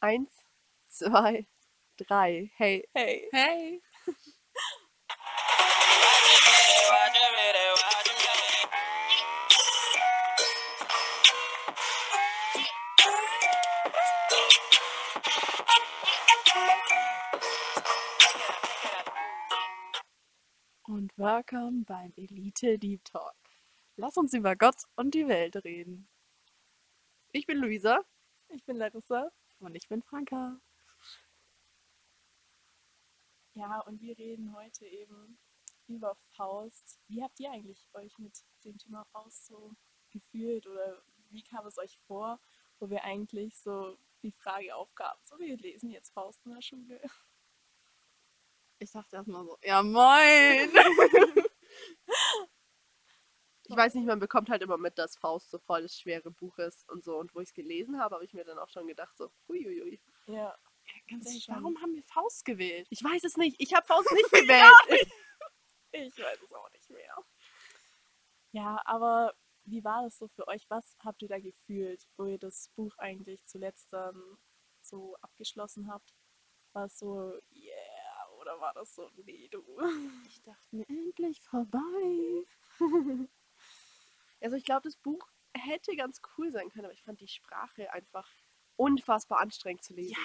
Eins, zwei, drei. Hey. Hey. Hey. Und willkommen beim Elite Deep Talk. Lass uns über Gott und die Welt reden. Ich bin Luisa. Ich bin Larissa. Und ich bin Franka. Ja, und wir reden heute eben über Faust. Wie habt ihr eigentlich euch mit dem Thema Faust so gefühlt oder wie kam es euch vor, wo wir eigentlich so die Frage aufgaben, so wir lesen jetzt Faust in der Schule? Ich dachte erstmal so, ja moin. ich weiß nicht, man bekommt halt immer mit, dass Faust so voll das schwere Buch ist und so. Und wo ich es gelesen habe, habe ich mir dann auch schon gedacht, so, huiuiui. Ja, Ganz Das ehrlich, schon. warum haben wir Faust gewählt? Ich weiß es nicht. Ich habe Faust nicht gewählt. ich weiß es auch nicht mehr. Ja, aber wie war das so für euch? Was habt ihr da gefühlt, wo ihr das Buch eigentlich zuletzt dann so abgeschlossen habt? War es so, yeah, oder war das so, nee, du? Ich dachte mir, endlich vorbei. also ich glaube, das Buch hätte ganz cool sein können, aber ich fand die Sprache einfach unfassbar anstrengend zu lesen.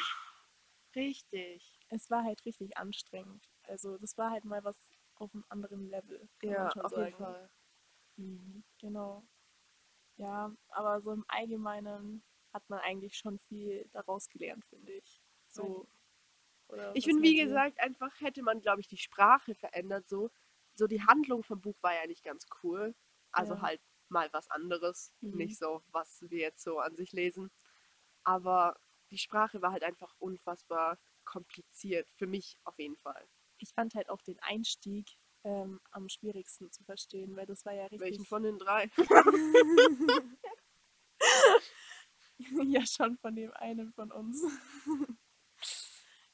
Richtig. Es war halt richtig anstrengend. Also das war halt mal was auf einem anderen Level, Ja, auf sagen. jeden Fall. Mhm, genau. Ja, aber so im Allgemeinen hat man eigentlich schon viel daraus gelernt, finde ich. So. Oder Ich finde, wie gesagt, einfach hätte man, glaube ich, die Sprache verändert. So. so die Handlung vom Buch war ja nicht ganz cool. Also Ja. halt mal was anderes. Mhm. Nicht so, was wir jetzt so an sich lesen. Aber die Sprache war halt einfach unfassbar kompliziert. Für mich auf jeden Fall. ich fand halt auch den Einstieg ähm, am schwierigsten zu verstehen, weil das war ja richtig. Welchen von den drei? ja, schon von dem einen von uns.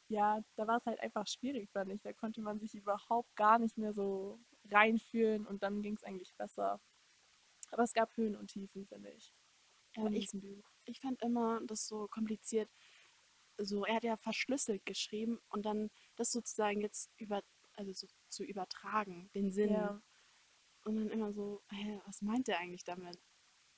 ja, da war es halt einfach schwierig, fand ich. Da konnte man sich überhaupt gar nicht mehr so reinfühlen und dann ging es eigentlich besser. Aber es gab Höhen und Tiefen, finde ich. Aber in ich, ich fand immer das so kompliziert. So, er hat ja verschlüsselt geschrieben und dann das sozusagen jetzt über, also so zu übertragen, den Sinn. Ja. Und dann immer so, hä, was meint er eigentlich damit?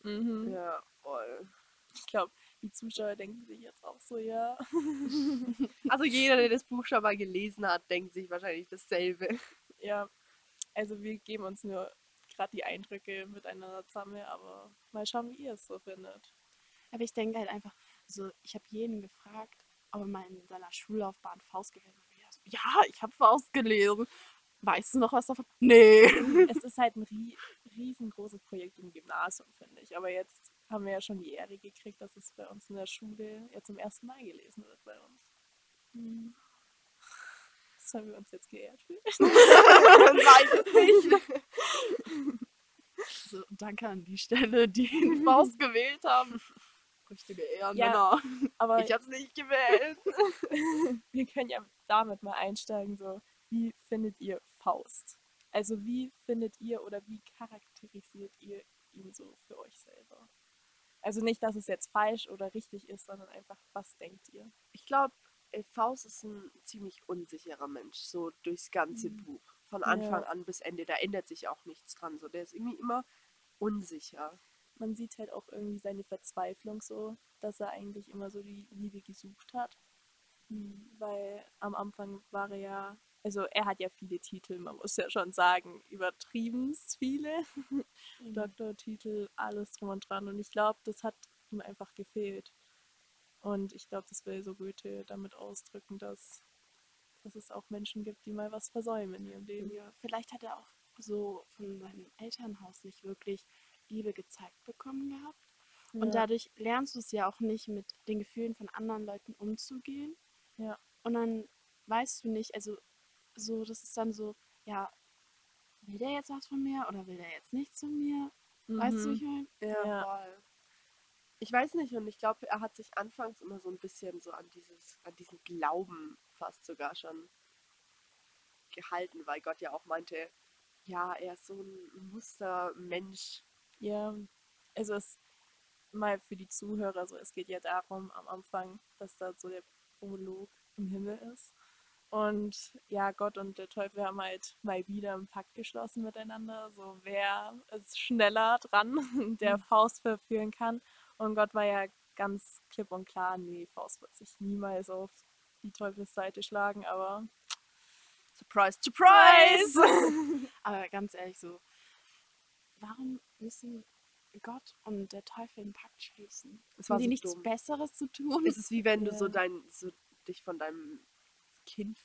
Mhm. Ja, voll. Ich glaube, die Zuschauer denken sich jetzt auch so, ja. Also jeder, der das Buch schon mal gelesen hat, denkt sich wahrscheinlich dasselbe. Ja, also wir geben uns nur gerade die Eindrücke miteinander zusammen, aber mal schauen, wie ihr es so findet. Aber ich denke halt einfach, so, ich habe jeden gefragt, ob er mal in seiner Schullaufbahn Faust gelesen hat. Ja, ich habe Faust gelesen. Weißt du noch was davon? Nee. es ist halt ein rie riesengroßes Projekt im Gymnasium, finde ich. Aber jetzt haben wir ja schon die Ehre gekriegt, dass es bei uns in der Schule ja zum ersten Mal gelesen wird bei uns. Hm. Sollen wir uns jetzt geehrt? Weiß es nicht. So, danke an die Stelle, die den Faust gewählt haben. Richtige Ehren, Ja. Aber Ich hab's nicht gewählt. wir können ja damit mal einsteigen, so, wie findet ihr Faust? Also wie findet ihr oder wie charakterisiert ihr ihn so für euch selber? Also nicht, dass es jetzt falsch oder richtig ist, sondern einfach, was denkt ihr? Ich glaube, Faust ist ein ziemlich unsicherer Mensch, so durchs ganze Mhm. Buch. Von Anfang Ja. an bis Ende. Da ändert sich auch nichts dran. So, der ist irgendwie immer unsicher. Man sieht halt auch irgendwie seine Verzweiflung so, dass er eigentlich immer so die Liebe gesucht hat. Weil am Anfang war er ja, also er hat ja viele Titel, man muss ja schon sagen, übertrieben viele. Doktortitel, alles drum und dran. Und ich glaube, das hat ihm einfach gefehlt. Und ich glaube, das will so Goethe damit ausdrücken, dass, dass es auch Menschen gibt, die mal was versäumen in ihrem Leben. Ja, vielleicht hat er auch so von seinem Elternhaus nicht wirklich Liebe gezeigt bekommen gehabt. Und Ja. dadurch lernst du es ja auch nicht, mit den Gefühlen von anderen Leuten umzugehen. Ja. Und dann weißt du nicht, also so, das ist dann so, ja, will der jetzt was von mir oder will der jetzt nichts von mir? Weißt du, Mhm. ich meine? Ja, Ja. voll. Ich weiß nicht, und ich glaube, er hat sich anfangs immer so ein bisschen so an dieses, an diesen Glauben fast sogar schon gehalten, weil Gott ja auch meinte, ja, er ist so ein Mustermensch. Ja, also es, mal für die Zuhörer, so es geht ja darum am Anfang, dass da so der Prolog im Himmel ist. Und ja, Gott und der Teufel haben halt mal wieder einen Pakt geschlossen miteinander, so wer ist schneller dran, der Mhm. Faust verführen kann. Und Gott war ja ganz klipp und klar, nee, Faust wird sich niemals auf die Teufelsseite schlagen, aber Surprise, surprise! Aber ganz ehrlich, so, warum müssen Gott und der Teufel einen Pakt schließen? Haben war die so nichts dumm. Besseres zu tun? Es ist wie wenn du so dein, so dich von deinem Kind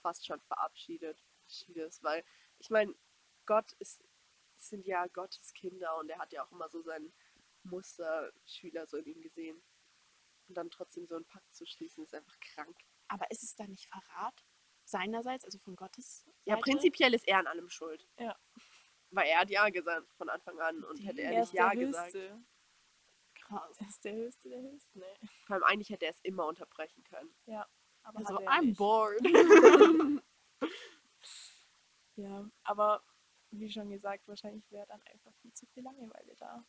fast schon verabschiedet, schiedest, weil ich meine, Gott ist, sind ja Gottes Kinder und er hat ja auch immer so seinen Musterschüler so in ihm gesehen. Und dann trotzdem so einen Pakt zu schließen, ist einfach krank. Aber ist es dann nicht Verrat seinerseits, also von Gottes Ja, Seite? prinzipiell ist er an allem schuld. Ja. Weil er hat Ja gesagt von Anfang an und hätte er nicht Ja gesagt. Höchste. Krass. Er ist der Höchste der Höchsten, ey. Vor allem eigentlich hätte er es immer unterbrechen können. Aber Also, I'm nicht. bored. Ja, aber wie schon gesagt, wahrscheinlich wäre dann einfach viel zu viel Langeweile da.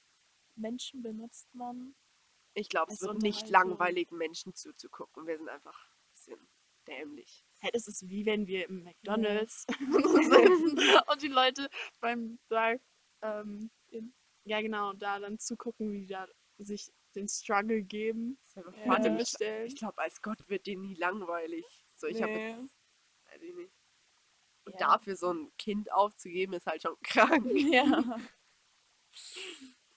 Menschen benutzt man. Ich glaube, es wird nicht langweilig, Menschen zuzugucken. Wir sind einfach ein bisschen dämlich. Hey, das ist wie wenn wir im McDonalds sitzen und die Leute beim Drive ähm, ja genau, da dann zugucken, wie die da sich den Struggle geben, Ja. Funny. bestellen. Ich glaube, als Gott wird dir nie langweilig. So, ich habe Nee. jetzt. Weiß ich nicht. Und Ja. dafür so ein Kind aufzugeben, ist halt schon krank. Ja.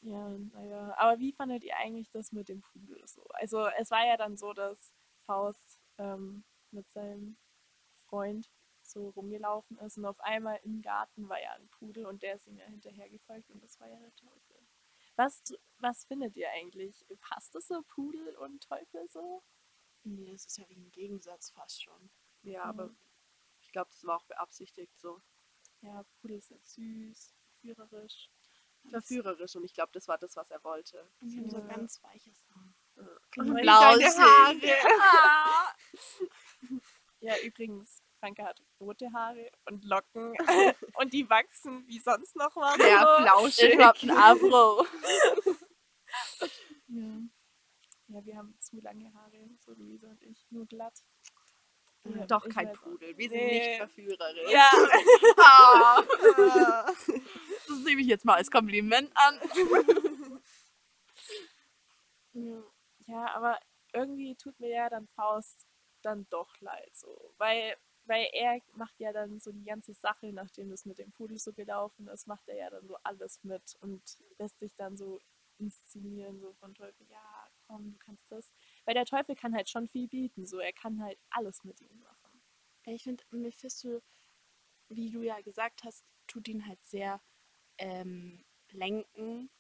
Ja, naja. Aber wie fandet ihr eigentlich das mit dem Pudel so? Also es war ja dann so, dass Faust ähm, mit seinem Freund so rumgelaufen ist und auf einmal im Garten war ja ein Pudel und der ist ihm ja hinterhergefolgt und das war ja der Teufel. Was, was findet ihr eigentlich? Passt es so Pudel und Teufel so? Nee, das ist ja wie ein Gegensatz fast schon. Ja, aber ich glaube, das war auch beabsichtigt so. Ja, Pudel ist ja süß, verführerisch. Verführerisch und ich glaube, das war das, was er wollte. Und die haben so Ja. ganz weiches Haar. Ja. Und Blau deine Haare. Ja, übrigens, Franke hat rote Haare und Locken und die wachsen wie sonst noch was. So. flauschig. Hab ein Afro. Ja. ja, wir haben zu lange Haare, so Luisa und ich, nur glatt. Ja, Doch kein. Pudel. Wir sind Nee. nicht verführerisch. Ja, Ah. Das nehme ich jetzt mal als Kompliment an. ja. ja, aber irgendwie tut mir ja dann Faust dann doch leid, so. Weil, weil er macht ja dann so die ganze Sache, nachdem das mit dem Pudel so gelaufen ist, macht er ja dann so alles mit und lässt sich dann so inszenieren, so von Teufel, ja, komm, du kannst das. Weil der Teufel kann halt schon viel bieten, so, er kann halt alles mit ihm machen. Ich finde, Mephisto, wie du ja gesagt hast, tut ihn halt sehr ähm, lenken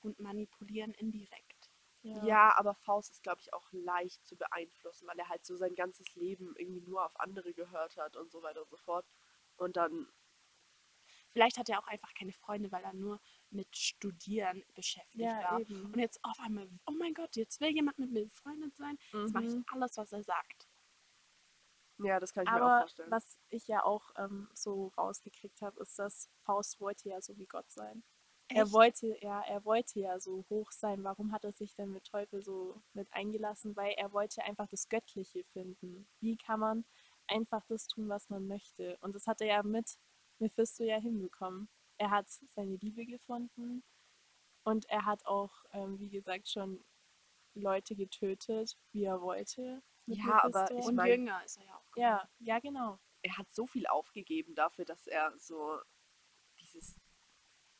und manipulieren indirekt. Ja, aber Faust ist, glaube ich, auch leicht zu beeinflussen, weil er halt so sein ganzes Leben irgendwie nur auf andere gehört hat und so weiter und so fort. Und dann, Vielleicht hat er auch einfach keine Freunde, weil er nur mit Studieren beschäftigt Ja, war. eben. Und jetzt auf einmal, oh mein Gott, jetzt will jemand mit mir befreundet sein. Jetzt mache ich Mhm. alles, was er sagt. ja, das kann ich mir auch Aber vorstellen. was ich ja auch ähm, so rausgekriegt habe, ist, dass Faust wollte ja so wie Gott sein. Er Echt? wollte, ja, er wollte ja so hoch sein. Warum hat er sich denn mit Teufel so mit eingelassen? Weil er wollte einfach das Göttliche finden. Wie kann man einfach das tun, was man möchte? Und das hat er ja mit Mephisto ja hinbekommen. Er hat seine Liebe gefunden und er hat auch, ähm, wie gesagt, schon Leute getötet, wie er wollte. Ja, aber. Ich Und mein- jünger ist er ja auch. geworden. ja, ja, genau. er hat so viel aufgegeben dafür, dass er so dieses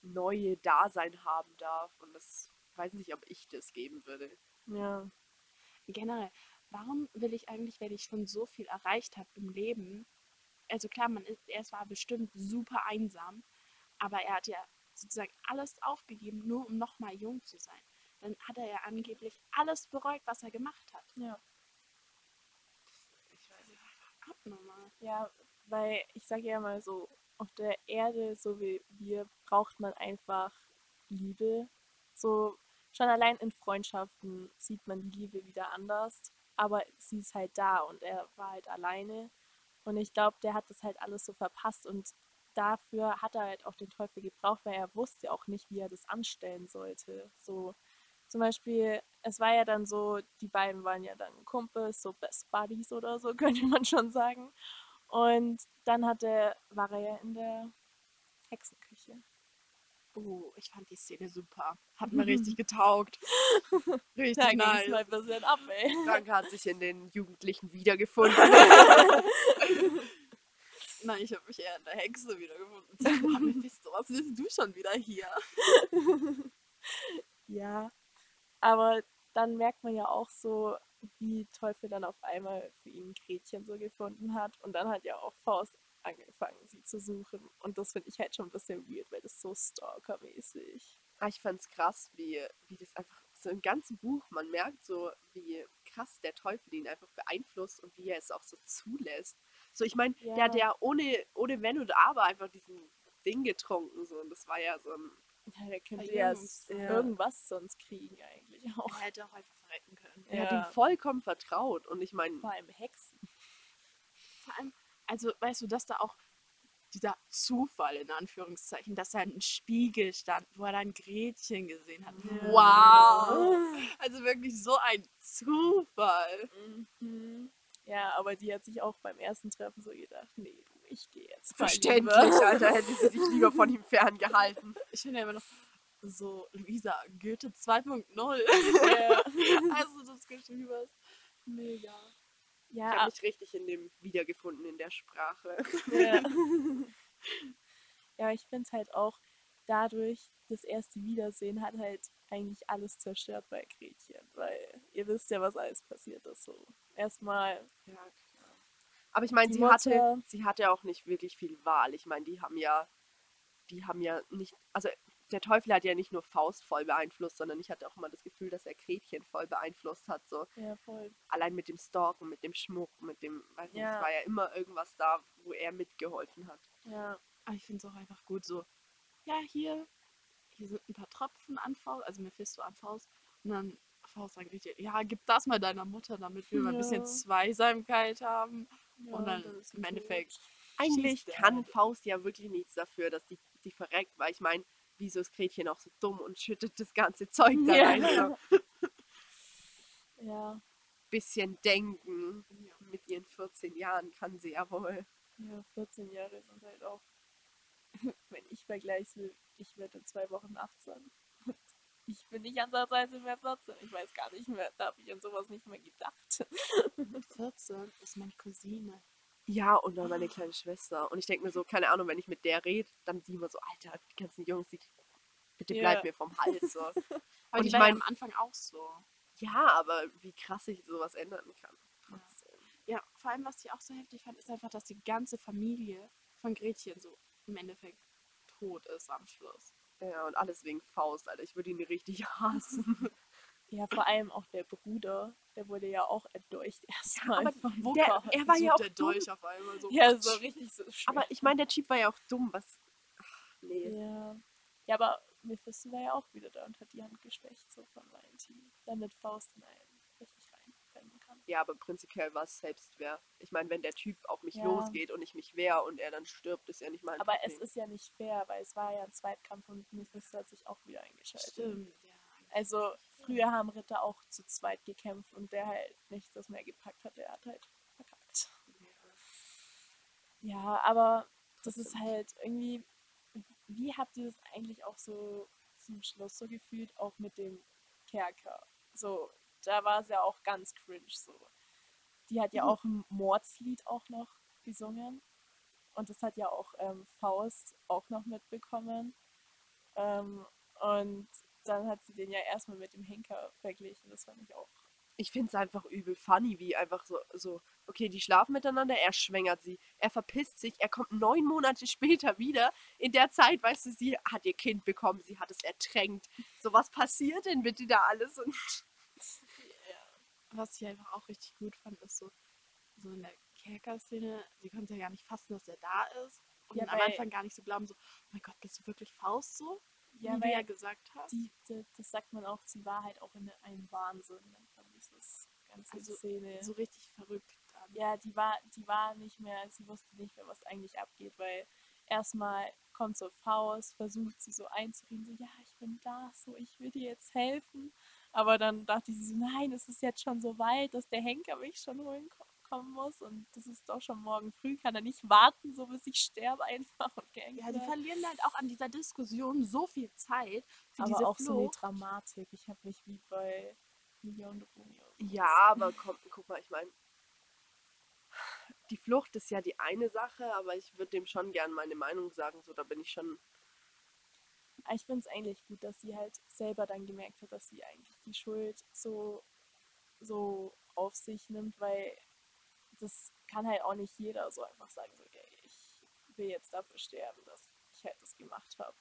neue Dasein haben darf. Und das weiß nicht, ob ich das geben würde. Ja. generell, warum will ich eigentlich, wenn ich schon so viel erreicht habe im Leben, also klar, man ist, er war bestimmt super einsam, aber er hat ja sozusagen alles aufgegeben, nur um nochmal jung zu sein. Dann hat er ja angeblich alles bereut, was er gemacht hat. Ja. Ich weiß nicht. Abnormal. Ja, weil ich sage ja mal so, auf der Erde, so wie wir, braucht man einfach Liebe. So schon allein in Freundschaften sieht man die Liebe wieder anders, aber sie ist halt da und er war halt alleine. Und ich glaube, der hat das halt alles so verpasst und dafür hat er halt auch den Teufel gebraucht, weil er wusste auch nicht, wie er das anstellen sollte. So zum Beispiel, es war ja dann so, die beiden waren ja dann Kumpels, so Best Buddies oder so, könnte man schon sagen. Und dann hatte, war er ja in der Hexenküche. Oh, ich fand die Szene super. Hat mir richtig getaugt. Richtig Da nice. mal ein bisschen ab, ey. Frank hat sich in den Jugendlichen wiedergefunden. Nein, ich habe mich eher in der Hexe wiedergefunden. Mal, Mephisto, was willst du schon wieder hier? Ja, aber dann merkt man ja auch so, wie Teufel dann auf einmal für ihn Gretchen so gefunden hat. Und dann hat ja auch Faust angefangen, sie zu suchen. Und das finde ich halt schon ein bisschen weird, weil das so stalkermäßig. Ah, ich fand's krass, wie, wie das einfach so im ganzen Buch, man merkt so, wie krass der Teufel ihn einfach beeinflusst und wie er es auch so zulässt. So, ich meine, der hat Ja. ja ohne, ohne Wenn und Aber einfach diesen Ding getrunken. So, und das war ja so ein. Ja, der könnte ja ja. irgendwas sonst kriegen eigentlich auch. Er hätte auch einfach verrecken können. Er hat Ja. ihm vollkommen vertraut. Und ich meine, Vor allem Hexen. Vor allem, also weißt du, dass da auch dieser Zufall in Anführungszeichen, dass da ein Spiegel stand, wo er dann Gretchen gesehen hat. Ja. Wow! Also wirklich so ein Zufall. Mhm. Ja, aber die hat sich auch beim ersten Treffen so gedacht, nee, du, ich gehe jetzt mal verständlich, lieber. Alter, hätte sie sich lieber von ihm ferngehalten. Ich finde ja immer noch so, Luisa, Goethe 2.0. Ja. also das geschrieben hast. Mega. Ich Ja, habe mich richtig in dem wiedergefunden, in der Sprache. Ja, ja ich finde es halt auch dadurch, das erste Wiedersehen hat halt eigentlich alles zerstört bei Gretchen, weil ihr wisst ja, was alles passiert ist. So. Erstmal, Ja, klar. Aber ich meine, sie hatte, sie hatte auch nicht wirklich viel Wahl. Ich meine, die haben ja, die haben ja nicht, also der Teufel hat ja nicht nur Faust voll beeinflusst, sondern ich hatte auch immer das Gefühl, dass er Gretchen voll beeinflusst hat. So ja voll. allein mit dem Stalken, mit dem Schmuck, mit dem, weiß nicht, Ja. es war ja immer irgendwas da, wo er mitgeholfen hat. Ja, Aber ich finde es auch einfach gut so, ja, hier, hier sind ein paar Tropfen an Faust, also Mephisto an Faust. Und dann Faust sagt richtig, ja, gib das mal deiner Mutter, damit wir mal ein bisschen Ja. Zweisamkeit haben. ja Und dann im. Endeffekt Eigentlich kann halt. Faust ja wirklich nichts dafür, dass die, die verreckt, weil ich meine, wieso ist Gretchen auch so dumm und schüttet das ganze Zeug da Ja. rein? Ja, Bisschen denken. Ja. Mit ihren 14 Jahren kann sie ja wohl. ja, 14 Jahre sind halt auch, wenn ich vergleiche, ich werde in zwei Wochen 18. Ich nicht ansatzweise mehr 14. Ich weiß gar nicht mehr, da habe ich an sowas nicht mehr gedacht. 14 ist meine Cousine. Ja, und dann meine kleine Schwester. Und ich denke mir so, keine Ahnung, wenn ich mit der rede, dann die immer so, Alter, die ganzen Jungs, die, bitte Ja. bleib mir vom Hals. So. Aber Und die ich war ja mein- am Anfang auch so. ja, aber wie krass sich sowas ändern kann. Trotzdem. Ja, vor allem, was ich auch so heftig fand, ist einfach, dass die ganze Familie von Gretchen so im Endeffekt tot ist am Schluss. Ja, und alles wegen Faust, Alter. Ich würde ihn richtig hassen. Ja, vor allem auch der Bruder, der wurde ja auch erdolcht erstmal. aber der- Wucker. er war So ja auch der dumm. Dolch auf einmal so. Ja, so richtig so schwer. Aber ich meine, der Typ war ja auch dumm. Was. Ach, nee. Ja. ja, aber Mephisto war ja auch wieder da und hat die Hand geschwächt, so von Valentin. Damit Faust in einen richtig reinrennen kann. Ja, aber prinzipiell war es Selbstwehr. Ich meine, wenn der Typ auf mich Ja. losgeht und ich mich wehr und er dann stirbt, ist ja nicht mein Aber es Problem. ist ja nicht fair, weil es war ja ein Zweitkampf und Mephisto hat sich auch wieder eingeschaltet. Stimmt, ja. Also früher haben Ritter auch zu zweit gekämpft und der halt nicht das mehr gepackt hat, der hat halt verkackt. Ja, aber das ist halt irgendwie, wie habt ihr das eigentlich auch so zum Schluss so gefühlt, auch mit dem Kerker? So, da war es ja auch ganz cringe so. Die hat ja Mhm. auch ein Mordslied auch noch gesungen und das hat ja auch ähm, Faust auch noch mitbekommen. Ähm, und dann hat sie den ja erstmal mit dem Henker verglichen, das fand ich auch. ich finde es einfach übel funny, wie einfach so, so, okay, die schlafen miteinander, er schwängert sie, er verpisst sich, er kommt neun Monate später wieder. In der Zeit, weißt du, sie hat ihr Kind bekommen, sie hat es ertränkt. So, was passiert denn bitte da alles? Und Was ich einfach auch richtig gut fand, ist so, so in der Kerker-Szene, sie konnte ja gar nicht fassen, dass er da ist. Und Ja, am Anfang gar nicht so glauben, so, oh mein Gott, bist du wirklich Faust so? Ja, wie du weil ja gesagt hast. die, die, das sagt man auch, sie war halt auch in einem Wahnsinn, nennt man dieses ganze Also, Szene. So richtig verrückt dann. ja, die war, die war nicht mehr, sie wusste nicht mehr, was eigentlich abgeht, weil erstmal kommt so Faust, versucht sie so einzureden, so, ja, ich bin da, so, ich will dir jetzt helfen. Aber dann dachte ich so, nein, es ist jetzt schon so weit, dass der Henker mich schon holen ko- kommen muss und das ist doch schon morgen früh, kann er nicht warten, so bis ich sterbe einfach und gehängt Ja, die verlieren halt auch an dieser Diskussion so viel Zeit für Aber auch so eine Flucht. Dramatik. Ich habe mich wie bei Julia und Romeo. Ja, aber komm, guck mal, ich meine, die Flucht ist ja die eine Sache, aber ich würde dem schon gern meine Meinung sagen. So, da bin ich schon. Aber Ich finde es eigentlich gut, dass sie halt selber dann gemerkt hat, dass sie eigentlich die Schuld so, so auf sich nimmt, weil das kann halt auch nicht jeder so einfach sagen, so, okay, ich will jetzt dafür sterben, dass ich halt das gemacht habe.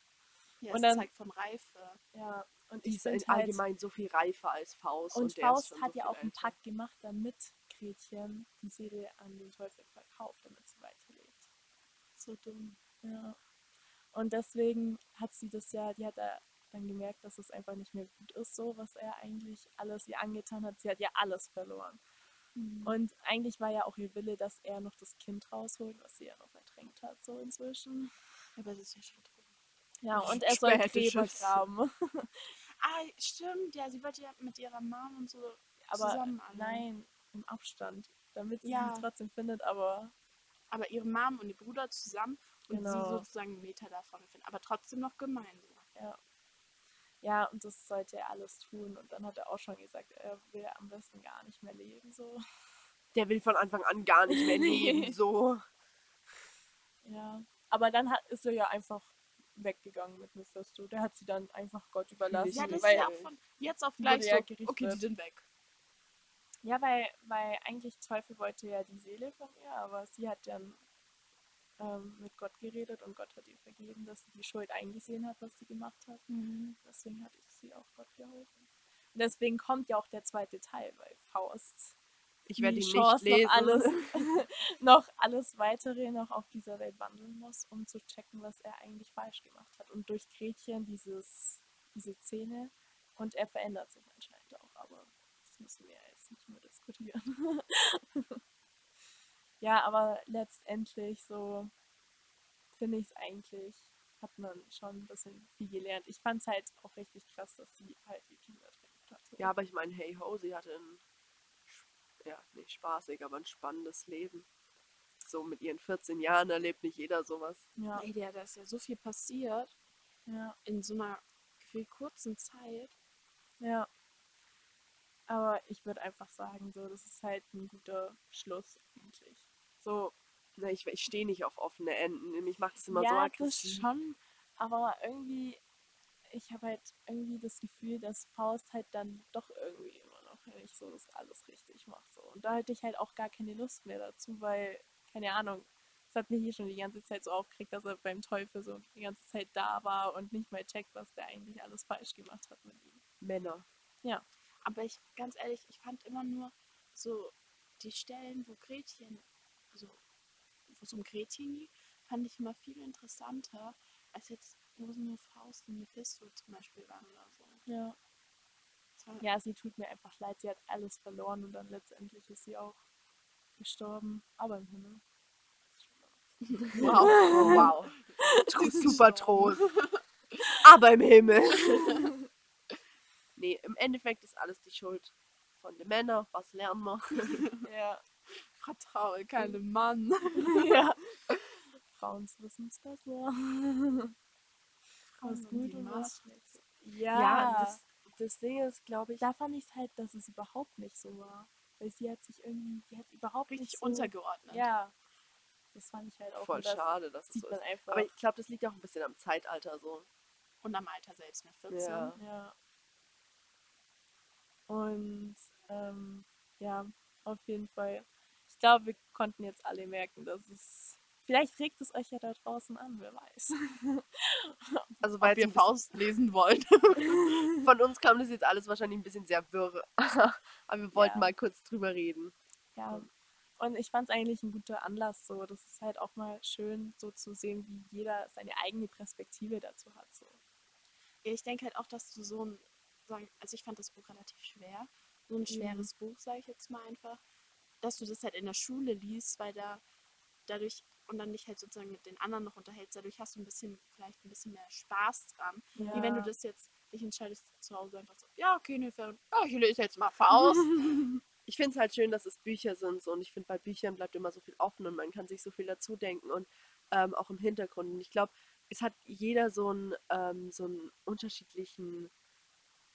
Ja, Und es dann- zeigt von Reife. Ja, und Die ich ist halt, allgemein so viel reifer als Faust. und, der ist Faust hat so ja auch einen älter. Pakt gemacht, damit Gretchen die Seele an den Teufel verkauft, damit sie weiterlebt. So dumm. Ja. Und deswegen hat sie das ja, die hat da dann gemerkt, dass es einfach nicht mehr gut ist, so was er eigentlich alles ihr angetan hat. Sie hat ja alles verloren. Und Und eigentlich war ja auch ihr Wille, dass er noch das Kind rausholt, was sie ja noch verdrängt hat, so inzwischen. aber sie ist ja schon tot. Ja, und er soll Gräber graben. Ah, stimmt, ja, sie wollte ja mit ihrer Mom und so Aber zusammen alle. nein, im Abstand. Damit sie Ja. sie trotzdem findet, aber Aber ihre Mom und ihr Bruder zusammen und sie Genau. sozusagen einen Meter davon finden. Aber trotzdem noch gemeinsam. ja. Ja, und das sollte er alles tun. Und dann hat er auch schon gesagt, er will am besten gar nicht mehr leben, so. Der will von Anfang an gar nicht mehr leben. So. Ja. Aber dann hat, ist er ja einfach weggegangen mit Mephisto. Der hat sie dann einfach Gott überlassen. ich Ja, das ist weil, ja von jetzt auf gleich so, gerichtet. okay, die sind weg. ja, weil, weil eigentlich Teufel wollte ja die Seele von ihr, aber sie hat dann ähm, mit Gott geredet und Gott hat ihr vergeben, dass sie die Schuld eingesehen hat, was sie gemacht hat. Deswegen hat sie auch Gott geholfen. Und deswegen kommt ja auch der zweite Teil, weil Faust Ich werde die ihn Chance nicht lesen. noch alles, noch alles weitere noch auf dieser Welt wandeln muss, um zu checken, was er eigentlich falsch gemacht hat. Und durch Gretchen dieses, diese Szene und er verändert sich anscheinend auch, aber das müssen wir jetzt nicht mehr diskutieren. ja, aber letztendlich so finde ich es eigentlich, hat man schon ein bisschen viel gelernt. Ich fand es halt auch richtig krass, dass sie halt ihr Kind ertränkt hat. Ja, aber ich meine, hey ho, sie hatte ein, ja, nicht spaßig, aber ein spannendes Leben. So mit ihren 14 Jahren erlebt nicht jeder sowas. ja, Ey, der, da ist ja so viel passiert ja. in so einer gefühlt kurzen Zeit. Ja. Aber ich würde einfach sagen, so, das ist halt ein guter Schluss eigentlich. So, Na, ich ich stehe nicht auf offene Enden. Mich macht es immer so ja, das aggressiv. schon, aber irgendwie, ich habe halt irgendwie das Gefühl, dass Faust halt dann doch irgendwie immer noch nicht so das alles richtig macht. So. Und da hatte ich halt auch gar keine Lust mehr dazu, weil, keine Ahnung, es hat mich hier schon die ganze Zeit so aufgeregt, dass er beim Teufel so die ganze Zeit da war und nicht mal checkt, was der eigentlich alles falsch gemacht hat mit ihm. Männer. Aber ich, ganz ehrlich, ich fand immer nur so die Stellen, wo Gretchen, also wo es um Gretchen ging, fand ich immer viel interessanter, als jetzt, wo es nur Faust und Mephisto zum Beispiel waren oder so. Ja. Ja, sie tut mir einfach leid. Sie hat alles verloren und dann letztendlich ist sie auch gestorben, aber im Himmel. Wow, oh, wow. Super. Trost. Aber im Himmel. nee, im Endeffekt ist alles die Schuld von den Männern. Was lernen wir? Ja. Vertraue keinem Mann. ja. Frauen wissen es besser. und gut und was schlecht. Ja, das, das Ding ist, glaube ich, da fand ich es halt, dass es überhaupt nicht so war. Weil sie hat sich irgendwie, die hat überhaupt Richtig nicht so, untergeordnet. Ja. Das fand ich halt auch. voll das schade, dass es so ist. einfach. Aber ich glaube, das liegt auch ein bisschen am Zeitalter so. Und am Alter selbst mit 14. Ja. Ja. Und ähm, ja, auf jeden Fall. Ich glaube, wir konnten jetzt alle merken, dass es. Vielleicht regt es euch ja da draußen an, wer weiß. Also weil ihr Faust lesen wollt. von uns kam das jetzt alles wahrscheinlich ein bisschen sehr wirr. Aber wir wollten Ja. mal kurz drüber reden. Ja. Und ich fand es eigentlich ein guter Anlass, so. Das ist halt auch mal schön, so zu sehen, wie jeder seine eigene Perspektive dazu hat. So. Ja, ich denke halt auch, dass du so ein, also ich fand das Buch relativ schwer, so ein schweres Buch, sage ich jetzt mal einfach, dass du das halt in der Schule liest, weil da dadurch und dann dich halt sozusagen mit den anderen noch unterhältst, dadurch hast du ein bisschen, vielleicht ein bisschen mehr Spaß dran. Wie wenn du das jetzt ich entscheide es zu Hause einfach so, ja, okay, ne, ja, ich lese jetzt mal Faust. Ich finde es halt schön, dass es Bücher sind so, und ich finde, bei Büchern bleibt immer so viel offen und man kann sich so viel dazu denken und ähm, auch im Hintergrund. Und ich glaube, es hat jeder so einen, ähm, so einen unterschiedlichen,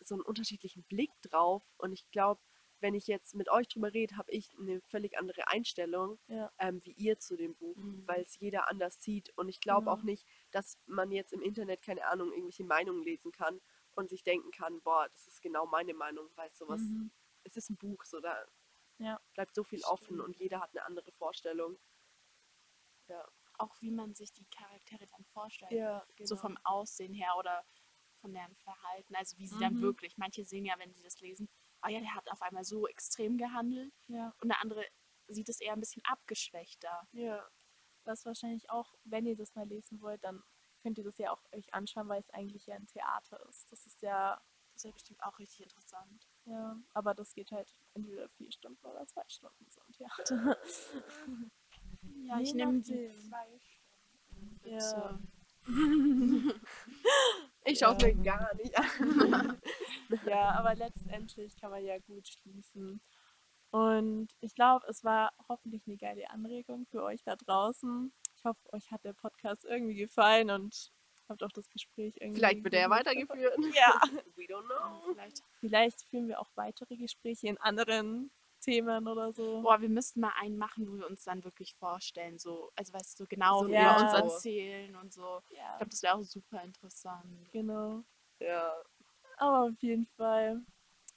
so einen unterschiedlichen Blick drauf. Und ich glaube, wenn ich jetzt mit euch drüber rede, habe ich eine völlig andere Einstellung, Ja. ähm, wie ihr zu dem Buch, Mhm. weil es jeder anders sieht. Und ich glaube Genau. auch nicht, dass man jetzt im Internet, keine Ahnung, irgendwelche Meinungen lesen kann und sich denken kann, boah, das ist genau meine Meinung, weil sowas, Mhm. es ist ein Buch, so da Ja. bleibt so viel offen Stimmt. und jeder hat eine andere Vorstellung. Ja, Auch wie man sich die Charaktere dann vorstellt. ja So vom Aussehen her oder von deren Verhalten, also wie sie dann Mhm. wirklich, manche sehen ja, wenn sie das lesen, oh ja, der hat auf einmal so extrem gehandelt Ja. und der andere sieht es eher ein bisschen abgeschwächter. Ja, Das wahrscheinlich auch, wenn ihr das mal lesen wollt, dann könnt ihr das ja auch euch anschauen, weil es eigentlich ja ein Theater ist. Das ist ja, Das ist ja bestimmt auch richtig interessant. ja, aber das geht halt entweder vier Stunden oder zwei Stunden so ein Theater. Ja, ich nehme die zwei Stunden. Ja. Ich schaue es mir gar nicht an. ja, aber letztendlich kann man ja gut schließen. Und ich glaube, es war hoffentlich eine geile Anregung für euch da draußen. Ich hoffe, euch hat der Podcast irgendwie gefallen und habt auch das Gespräch irgendwie. Vielleicht wird er ja weitergeführt. Ja. We don't know. Vielleicht. Vielleicht führen wir auch weitere Gespräche in anderen Themen oder so. Boah, wir müssten mal einen machen, wo wir uns dann wirklich vorstellen, so, also weißt du, genau, So wie ein wir uns erzählen und so. Ich Ja, glaube, das wäre auch super interessant. genau. Ja, Aber auf jeden Fall,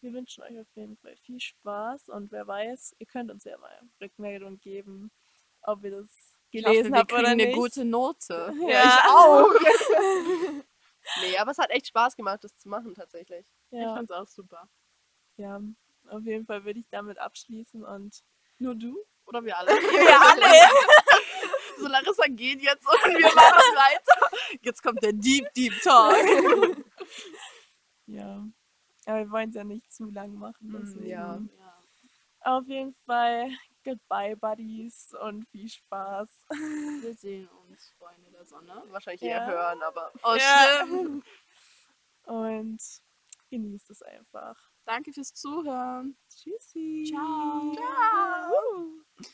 wir wünschen euch auf jeden Fall viel Spaß und wer weiß, ihr könnt uns ja mal Rückmeldung geben, ob ihr das Ich gelesen habt oder eine nicht. gute Note. ja, ich auch. nee, aber es hat echt Spaß gemacht, das zu machen tatsächlich. Ich Ja, fand's auch super. ja, auf jeden Fall würde ich damit abschließen und Nur du? Oder wir alle? wir alle. so Larissa geht jetzt und wir machen weiter. Jetzt kommt der Deep, Deep Talk. Ja, aber wir wollen es ja nicht zu lang machen. Mm, Deswegen. ja. Auf jeden Fall, goodbye, Buddies und viel Spaß. Wir sehen uns, Freunde der Sonne. Wahrscheinlich Ja. eher hören, aber. Oh, Ja. Und genießt es einfach. Danke fürs Zuhören. Tschüssi. Ciao. Ciao.